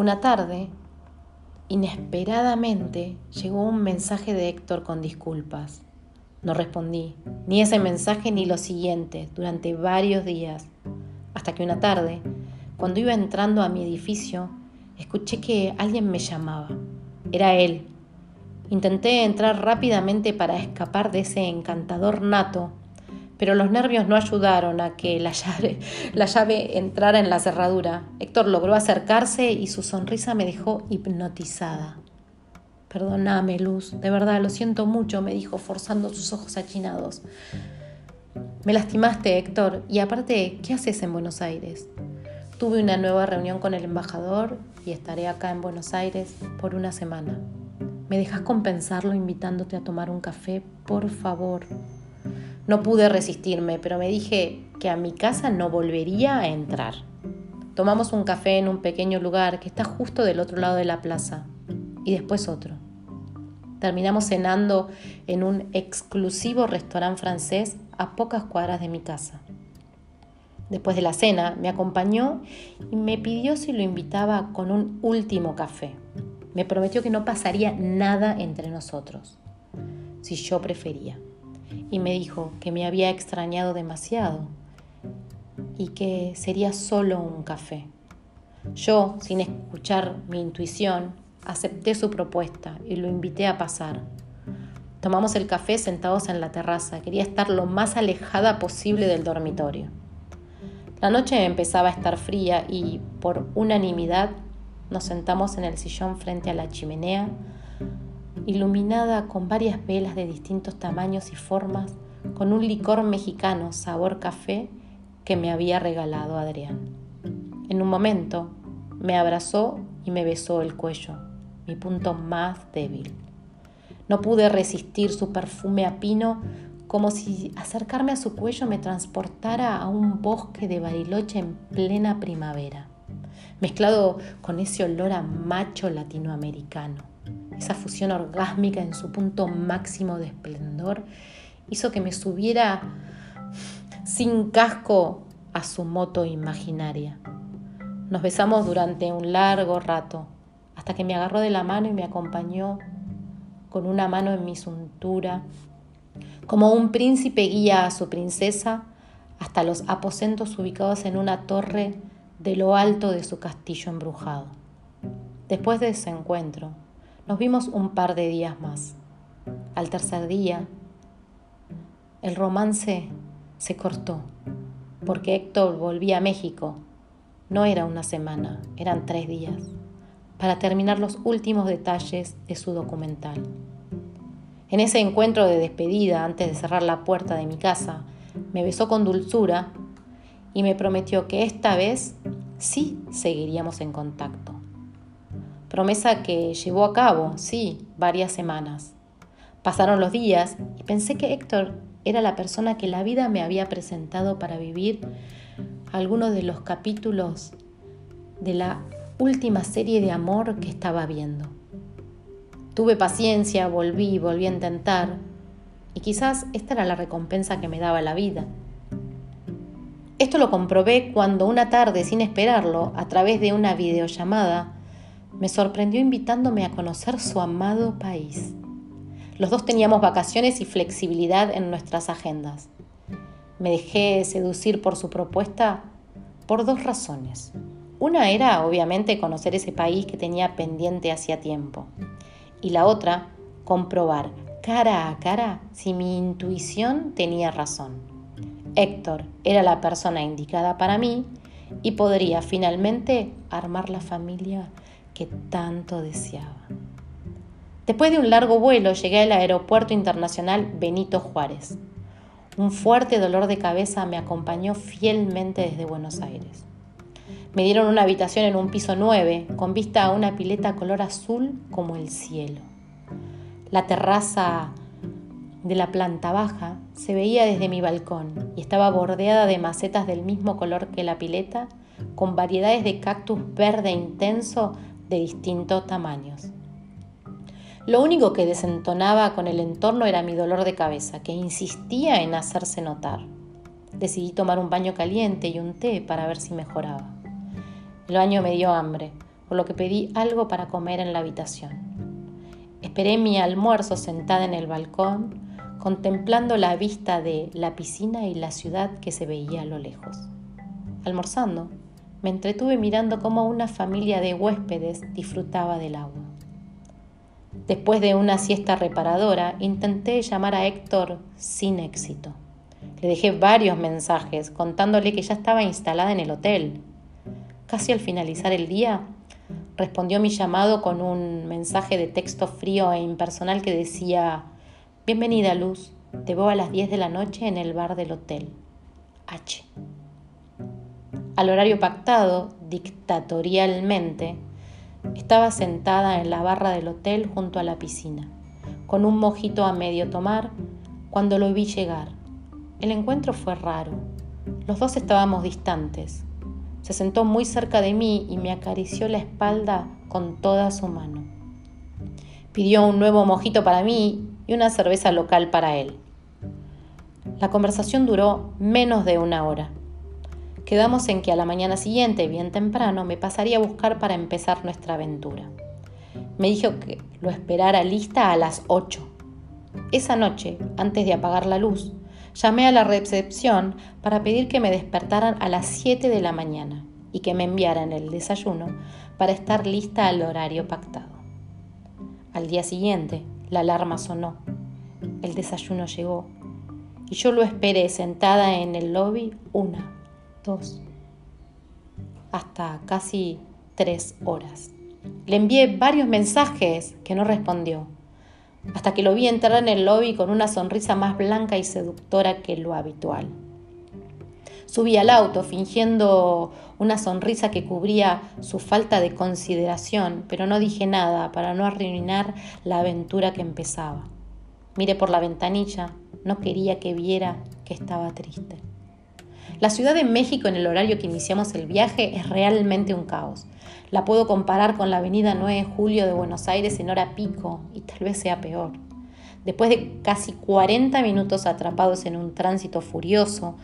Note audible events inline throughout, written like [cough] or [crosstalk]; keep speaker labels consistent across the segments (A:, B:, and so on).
A: Una tarde, inesperadamente, llegó un mensaje de Héctor con disculpas. No respondí, ni ese mensaje ni lo siguiente, durante varios días, hasta que una tarde, cuando iba entrando a mi edificio, escuché que alguien me llamaba. Era él. Intenté entrar rápidamente para escapar de ese encantador nato pero los nervios no ayudaron a que la llave, la llave entrara en la cerradura. Héctor logró acercarse y su sonrisa me dejó hipnotizada. Perdóname, Luz, de verdad, lo siento mucho, me dijo, forzando sus ojos achinados. Me lastimaste, Héctor, y aparte, ¿qué haces en Buenos Aires? Tuve una nueva reunión con el embajador y estaré acá en Buenos Aires por una semana. ¿Me dejas compensarlo invitándote a tomar un café? Por favor. No pude resistirme, pero me dije que a mi casa no volvería a entrar. Tomamos un café en un pequeño lugar que está justo del otro lado de la plaza y después otro. Terminamos cenando en un exclusivo restaurante francés a pocas cuadras de mi casa. Después de la cena me acompañó y me pidió si lo invitaba con un último café. Me prometió que no pasaría nada entre nosotros, si yo prefería y me dijo que me había extrañado demasiado y que sería solo un café. Yo, sin escuchar mi intuición, acepté su propuesta y lo invité a pasar. Tomamos el café sentados en la terraza. Quería estar lo más alejada posible del dormitorio. La noche empezaba a estar fría y, por unanimidad, nos sentamos en el sillón frente a la chimenea iluminada con varias velas de distintos tamaños y formas, con un licor mexicano sabor café que me había regalado Adrián. En un momento me abrazó y me besó el cuello, mi punto más débil. No pude resistir su perfume a pino como si acercarme a su cuello me transportara a un bosque de bariloche en plena primavera, mezclado con ese olor a macho latinoamericano esa fusión orgásmica en su punto máximo de esplendor, hizo que me subiera sin casco a su moto imaginaria. Nos besamos durante un largo rato, hasta que me agarró de la mano y me acompañó con una mano en mi cintura, como un príncipe guía a su princesa hasta los aposentos ubicados en una torre de lo alto de su castillo embrujado. Después de ese encuentro, nos vimos un par de días más. Al tercer día, el romance se cortó, porque Héctor volvía a México. No era una semana, eran tres días, para terminar los últimos detalles de su documental. En ese encuentro de despedida, antes de cerrar la puerta de mi casa, me besó con dulzura y me prometió que esta vez sí seguiríamos en contacto promesa que llevó a cabo, sí, varias semanas. Pasaron los días y pensé que Héctor era la persona que la vida me había presentado para vivir algunos de los capítulos de la última serie de amor que estaba viendo. Tuve paciencia, volví, volví a intentar, y quizás esta era la recompensa que me daba la vida. Esto lo comprobé cuando una tarde, sin esperarlo, a través de una videollamada, me sorprendió invitándome a conocer su amado país. Los dos teníamos vacaciones y flexibilidad en nuestras agendas. Me dejé seducir por su propuesta por dos razones. Una era, obviamente, conocer ese país que tenía pendiente hacía tiempo. Y la otra, comprobar cara a cara si mi intuición tenía razón. Héctor era la persona indicada para mí y podría finalmente armar la familia tanto deseaba. Después de un largo vuelo llegué al Aeropuerto Internacional Benito Juárez. Un fuerte dolor de cabeza me acompañó fielmente desde Buenos Aires. Me dieron una habitación en un piso 9 con vista a una pileta color azul como el cielo. La terraza de la planta baja se veía desde mi balcón y estaba bordeada de macetas del mismo color que la pileta, con variedades de cactus verde intenso de distintos tamaños. Lo único que desentonaba con el entorno era mi dolor de cabeza, que insistía en hacerse notar. Decidí tomar un baño caliente y un té para ver si mejoraba. El baño me dio hambre. por lo que pedí algo para comer en la habitación. Esperé mi almuerzo sentada en el balcón, contemplando la vista de la piscina y la ciudad que se veía a lo lejos. Almorzando, me entretuve mirando cómo una familia de huéspedes disfrutaba del agua. Después de una siesta reparadora, intenté llamar a Héctor sin éxito. Le dejé varios mensajes contándole que ya estaba instalada en el hotel. Casi al finalizar el día, respondió mi llamado con un mensaje de texto frío e impersonal que decía, Bienvenida Luz, te veo a las 10 de la noche en el bar del hotel. H. Al horario pactado, dictatorialmente, estaba sentada en la barra del hotel junto a la piscina, con un mojito a medio tomar, cuando lo vi llegar. El encuentro fue raro. Los dos estábamos distantes, se sentó muy cerca de mí y me acarició la espalda con toda su mano. Pidió un nuevo mojito para mí y una cerveza local para él. La conversación duró menos de una hora. Quedamos en que a la mañana siguiente, bien temprano, me pasaría a buscar para empezar nuestra aventura. Me dijo que lo esperara lista a las 8. Esa noche, antes de apagar la luz, llamé a la recepción para pedir que me despertaran a las 7 de la mañana y que me enviaran el desayuno para estar lista al horario pactado. Al día siguiente, la alarma sonó, el desayuno llegó y yo lo esperé sentada en el lobby una, hasta casi tres horas. Le envié varios mensajes que no respondió hasta que lo vi entrar en el lobby con una sonrisa más blanca y seductora que lo habitual. Subí al auto fingiendo una sonrisa que cubría su falta de consideración, pero no dije nada para no arruinar la aventura que empezaba. Miré por la ventanilla, no quería que viera que estaba triste. La Ciudad de México en el horario que iniciamos el viaje es realmente un caos. La puedo comparar con la avenida 9 de Julio de Buenos Aires en hora pico y tal vez sea peor. Después de casi 40 minutos atrapados en un tránsito furioso,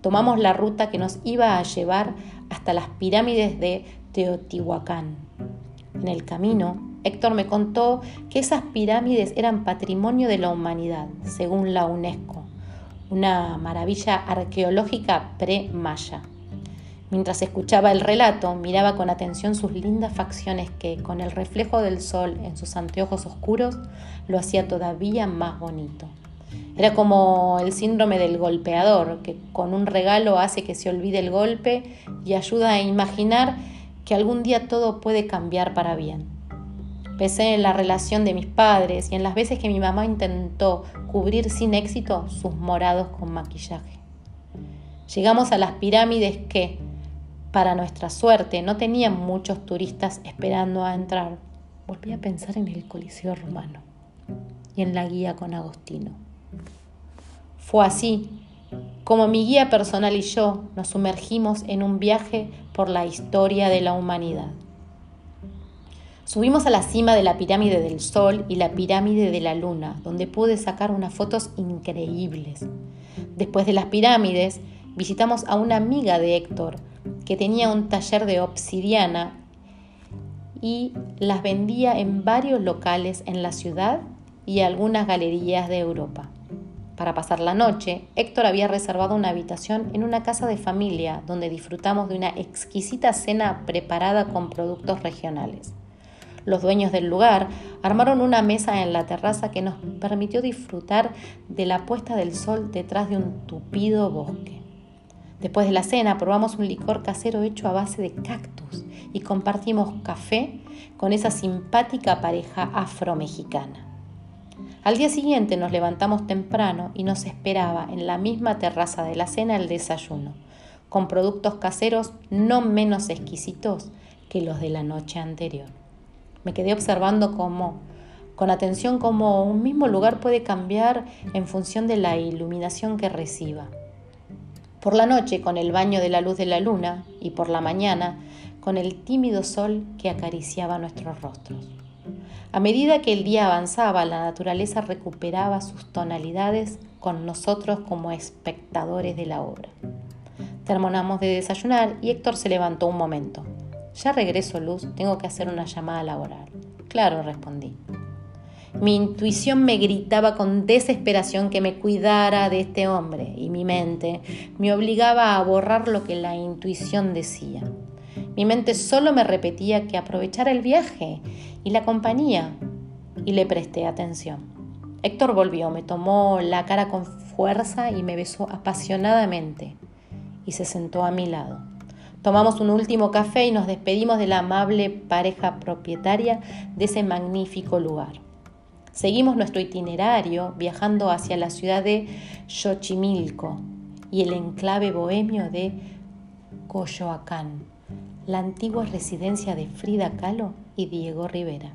A: tomamos la ruta que nos iba a llevar hasta las pirámides de Teotihuacán. En el camino, Héctor me contó que esas pirámides eran patrimonio de la humanidad, según la UNESCO, una maravilla arqueológica pre-maya. Mientras escuchaba el relato, miraba con atención sus lindas facciones que, con el reflejo del sol en sus anteojos oscuros, lo hacía todavía más bonito. Era como el síndrome del golpeador, que con un regalo hace que se olvide el golpe y ayuda a imaginar que algún día todo puede cambiar para bien. Pensé en la relación de mis padres y en las veces que mi mamá intentó cubrir sin éxito sus morados con maquillaje. Llegamos a las pirámides que, para nuestra suerte, no tenían muchos turistas esperando a entrar. Volví a pensar en el Coliseo Romano y en la guía con Agostino. Fue así como mi guía personal y yo nos sumergimos en un viaje por la historia de la humanidad. Subimos a la cima de la pirámide del Sol y la pirámide de la Luna, donde pude sacar unas fotos increíbles. Después de las pirámides, visitamos a una amiga de Héctor, que tenía un taller de obsidiana y las vendía en varios locales en la ciudad y algunas galerías de Europa. Para pasar la noche, Héctor había reservado una habitación en una casa de familia donde disfrutamos de una exquisita cena preparada con productos regionales. Los dueños del lugar armaron una mesa en la terraza que nos permitió disfrutar de la puesta del sol detrás de un tupido bosque. Después de la cena probamos un licor casero hecho a base de cactus y compartimos café con esa simpática pareja afromexicana. Al día siguiente nos levantamos temprano y nos esperaba en la misma terraza de la cena el desayuno, con productos caseros no menos exquisitos que los de la noche anterior. Me quedé observando cómo, con atención, cómo un mismo lugar puede cambiar en función de la iluminación que reciba por la noche con el baño de la luz de la luna y por la mañana con el tímido sol que acariciaba nuestros rostros. A medida que el día avanzaba, la naturaleza recuperaba sus tonalidades con nosotros como espectadores de la obra. Terminamos de desayunar y Héctor se levantó un momento. Ya regreso, Luz, tengo que hacer una llamada laboral. Claro, respondí. Mi intuición me gritaba con desesperación que me cuidara de este hombre y mi mente me obligaba a borrar lo que la intuición decía. Mi mente solo me repetía que aprovechara el viaje y la compañía y le presté atención. Héctor volvió, me tomó la cara con fuerza y me besó apasionadamente y se sentó a mi lado. Tomamos un último café y nos despedimos de la amable pareja propietaria de ese magnífico lugar. Seguimos nuestro itinerario viajando hacia la ciudad de Xochimilco y el enclave bohemio de Coyoacán, la antigua residencia de Frida Kahlo y Diego Rivera.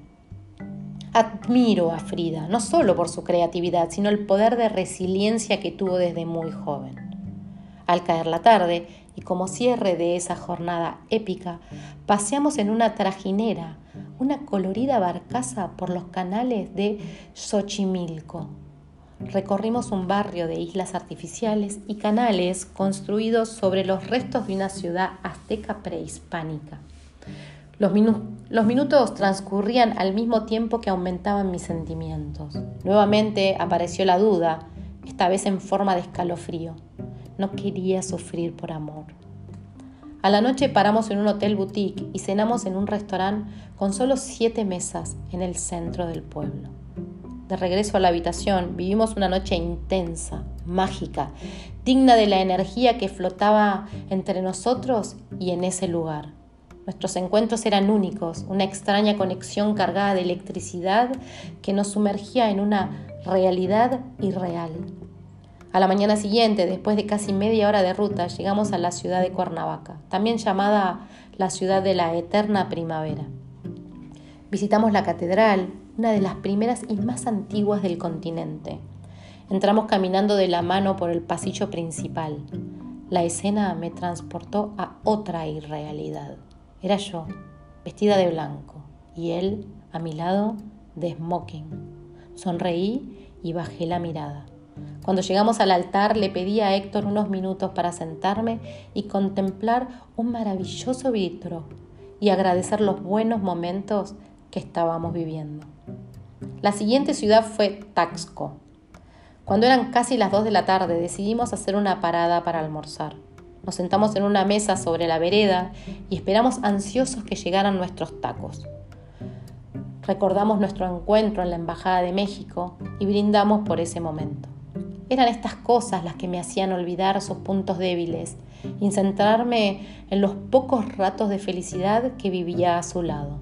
A: Admiro a Frida, no solo por su creatividad, sino el poder de resiliencia que tuvo desde muy joven. Al caer la tarde, y como cierre de esa jornada épica, paseamos en una trajinera, una colorida barcaza por los canales de Xochimilco. Recorrimos un barrio de islas artificiales y canales construidos sobre los restos de una ciudad azteca prehispánica. Los, minutos transcurrían al mismo tiempo que aumentaban mis sentimientos. Nuevamente apareció la duda, esta vez en forma de escalofrío. No quería sufrir por amor. A la noche paramos en un hotel boutique y cenamos en un restaurante con solo siete mesas en el centro del pueblo. De regreso a la habitación vivimos una noche intensa, mágica, digna de la energía que flotaba entre nosotros y en ese lugar. Nuestros encuentros eran únicos, una extraña conexión cargada de electricidad que nos sumergía en una realidad irreal. A la mañana siguiente, después de casi media hora de ruta, llegamos a la ciudad de Cuernavaca, también llamada la ciudad de la eterna primavera. Visitamos la catedral, una de las primeras y más antiguas del continente. Entramos caminando de la mano por el pasillo principal. La escena me transportó a otra irrealidad. Era yo, vestida de blanco, y él, a mi lado, de smoking. Sonreí y bajé la mirada. Cuando llegamos al altar le pedí a Héctor unos minutos para sentarme y contemplar un maravilloso vitro y agradecer los buenos momentos que estábamos viviendo. La siguiente ciudad fue Taxco. Cuando eran casi las 2 de la tarde decidimos hacer una parada para almorzar. Nos sentamos en una mesa sobre la vereda y esperamos ansiosos que llegaran nuestros tacos. Recordamos nuestro encuentro en la Embajada de México y brindamos por ese momento. Eran estas cosas las que me hacían olvidar sus puntos débiles y centrarme en los pocos ratos de felicidad que vivía a su lado.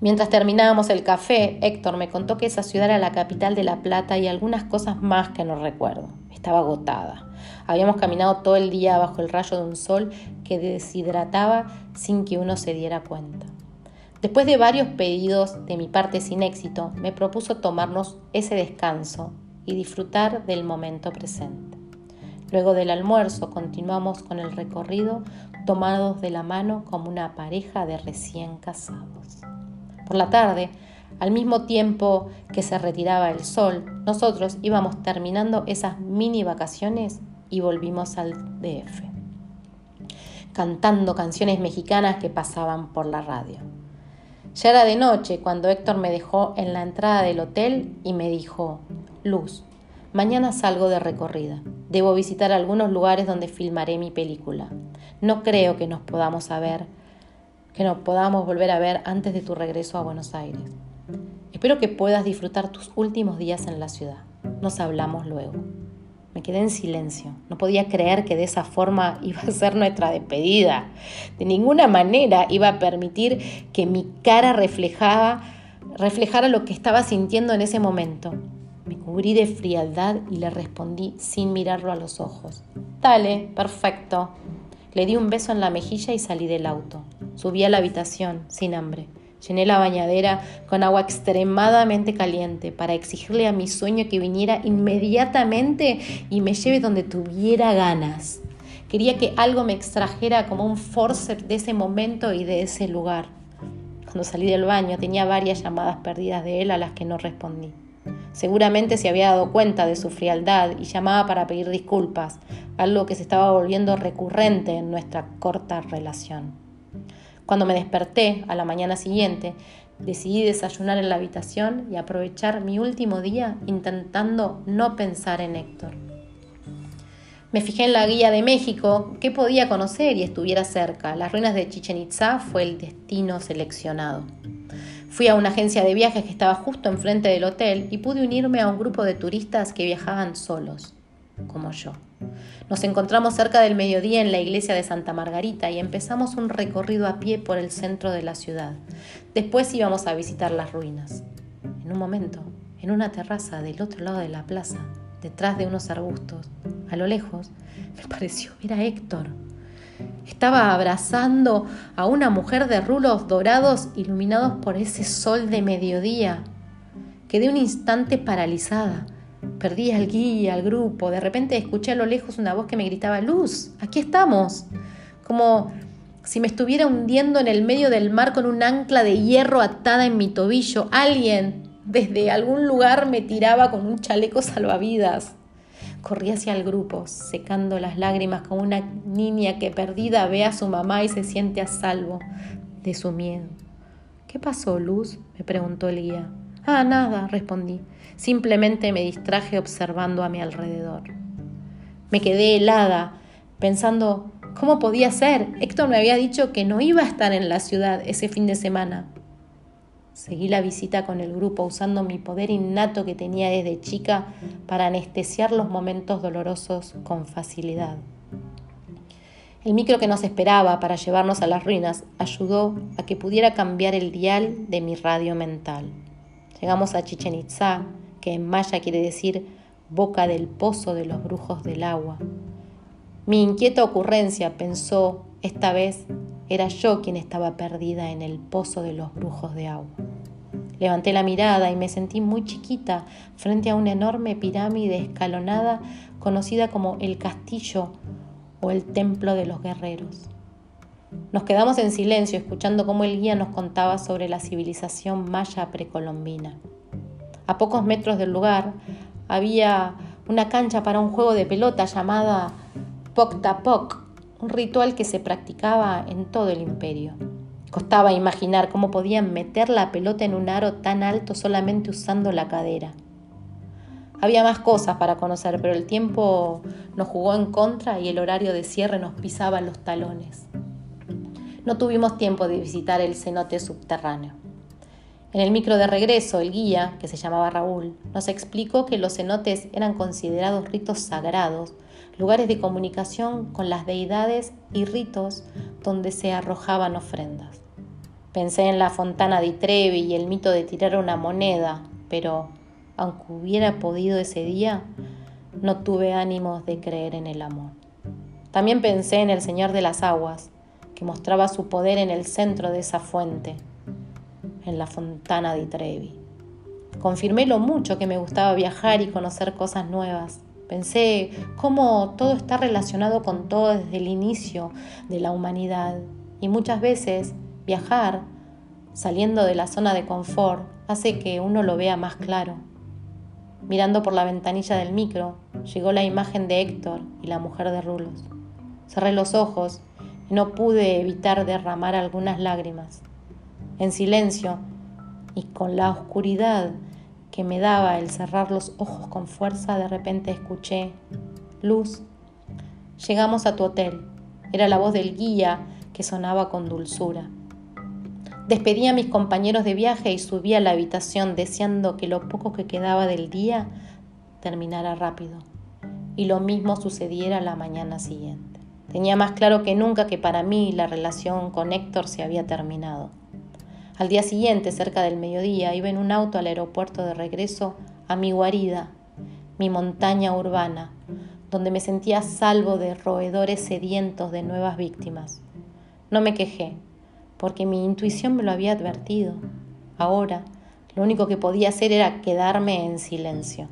A: Mientras terminábamos el café, Héctor me contó que esa ciudad era la capital de La Plata y algunas cosas más que no recuerdo. Estaba agotada. Habíamos caminado todo el día bajo el rayo de un sol que deshidrataba sin que uno se diera cuenta. Después de varios pedidos de mi parte sin éxito, me propuso tomarnos ese descanso y disfrutar del momento presente. Luego del almuerzo continuamos con el recorrido tomados de la mano como una pareja de recién casados. Por la tarde, al mismo tiempo que se retiraba el sol, nosotros íbamos terminando esas mini vacaciones y volvimos al DF, cantando canciones mexicanas que pasaban por la radio. Ya era de noche cuando Héctor me dejó en la entrada del hotel y me dijo, Luz, mañana salgo de recorrida. Debo visitar algunos lugares donde filmaré mi película. No creo que nos podamos ver, que nos podamos volver a ver antes de tu regreso a Buenos Aires. Espero que puedas disfrutar tus últimos días en la ciudad. Nos hablamos luego. Me quedé en silencio. No podía creer que de esa forma [laughs] iba a ser nuestra despedida. De ninguna manera iba a permitir que mi cara reflejara lo que estaba sintiendo en ese momento. Me cubrí de frialdad y le respondí sin mirarlo a los ojos. Dale, perfecto. Le di un beso en la mejilla y salí del auto. Subí a la habitación, sin hambre. Llené la bañadera con agua extremadamente caliente para exigirle a mi sueño que viniera inmediatamente y me lleve donde tuviera ganas. Quería que algo me extrajera como un forceps de ese momento y de ese lugar. Cuando salí del baño tenía varias llamadas perdidas de él a las que no respondí. Seguramente se había dado cuenta de su frialdad y llamaba para pedir disculpas, algo que se estaba volviendo recurrente en nuestra corta relación. Cuando me desperté a la mañana siguiente, decidí desayunar en la habitación y aprovechar mi último día intentando no pensar en Héctor. Me fijé en la guía de México, que podía conocer y estuviera cerca. Las ruinas de Chichen Itza fue el destino seleccionado. Fui a una agencia de viajes que estaba justo enfrente del hotel y pude unirme a un grupo de turistas que viajaban solos, como yo. Nos encontramos cerca del mediodía en la iglesia de Santa Margarita y empezamos un recorrido a pie por el centro de la ciudad. Después íbamos a visitar las ruinas. En un momento, en una terraza del otro lado de la plaza, detrás de unos arbustos, a lo lejos, me pareció ver a Héctor. Estaba abrazando a una mujer de rulos dorados iluminados por ese sol de mediodía. Quedé un instante paralizada. Perdí al guía, al grupo. De repente escuché a lo lejos una voz que me gritaba, Luz, aquí estamos. Como si me estuviera hundiendo en el medio del mar con un ancla de hierro atada en mi tobillo. Alguien desde algún lugar me tiraba con un chaleco salvavidas. Corrí hacia el grupo, secando las lágrimas como una niña que perdida ve a su mamá y se siente a salvo de su miedo. ¿Qué pasó, Luz? me preguntó el guía. Ah, nada, respondí. Simplemente me distraje observando a mi alrededor. Me quedé helada, pensando, ¿cómo podía ser? Héctor me había dicho que no iba a estar en la ciudad ese fin de semana. Seguí la visita con el grupo usando mi poder innato que tenía desde chica para anestesiar los momentos dolorosos con facilidad. El micro que nos esperaba para llevarnos a las ruinas ayudó a que pudiera cambiar el dial de mi radio mental. Llegamos a Chichen Itza, que en maya quiere decir boca del pozo de los brujos del agua. Mi inquieta ocurrencia pensó, esta vez era yo quien estaba perdida en el pozo de los brujos de agua. Levanté la mirada y me sentí muy chiquita frente a una enorme pirámide escalonada conocida como el castillo o el templo de los guerreros. Nos quedamos en silencio escuchando cómo el guía nos contaba sobre la civilización maya precolombina. A pocos metros del lugar había una cancha para un juego de pelota llamada Poctapoc, un ritual que se practicaba en todo el imperio. Costaba imaginar cómo podían meter la pelota en un aro tan alto solamente usando la cadera. Había más cosas para conocer, pero el tiempo nos jugó en contra y el horario de cierre nos pisaba los talones. No tuvimos tiempo de visitar el cenote subterráneo. En el micro de regreso, el guía, que se llamaba Raúl, nos explicó que los cenotes eran considerados ritos sagrados, lugares de comunicación con las deidades y ritos donde se arrojaban ofrendas. Pensé en la fontana de Trevi y el mito de tirar una moneda, pero aunque hubiera podido ese día, no tuve ánimos de creer en el amor. También pensé en el Señor de las Aguas, que mostraba su poder en el centro de esa fuente en la fontana de Trevi. Confirmé lo mucho que me gustaba viajar y conocer cosas nuevas. Pensé cómo todo está relacionado con todo desde el inicio de la humanidad y muchas veces viajar, saliendo de la zona de confort, hace que uno lo vea más claro. Mirando por la ventanilla del micro, llegó la imagen de Héctor y la mujer de Rulos. Cerré los ojos y no pude evitar derramar algunas lágrimas en silencio y con la oscuridad que me daba el cerrar los ojos con fuerza, de repente escuché, Luz, llegamos a tu hotel. Era la voz del guía que sonaba con dulzura. Despedí a mis compañeros de viaje y subí a la habitación deseando que lo poco que quedaba del día terminara rápido. Y lo mismo sucediera la mañana siguiente. Tenía más claro que nunca que para mí la relación con Héctor se había terminado. Al día siguiente, cerca del mediodía, iba en un auto al aeropuerto de regreso a mi guarida, mi montaña urbana, donde me sentía salvo de roedores sedientos de nuevas víctimas. No me quejé, porque mi intuición me lo había advertido. Ahora, lo único que podía hacer era quedarme en silencio.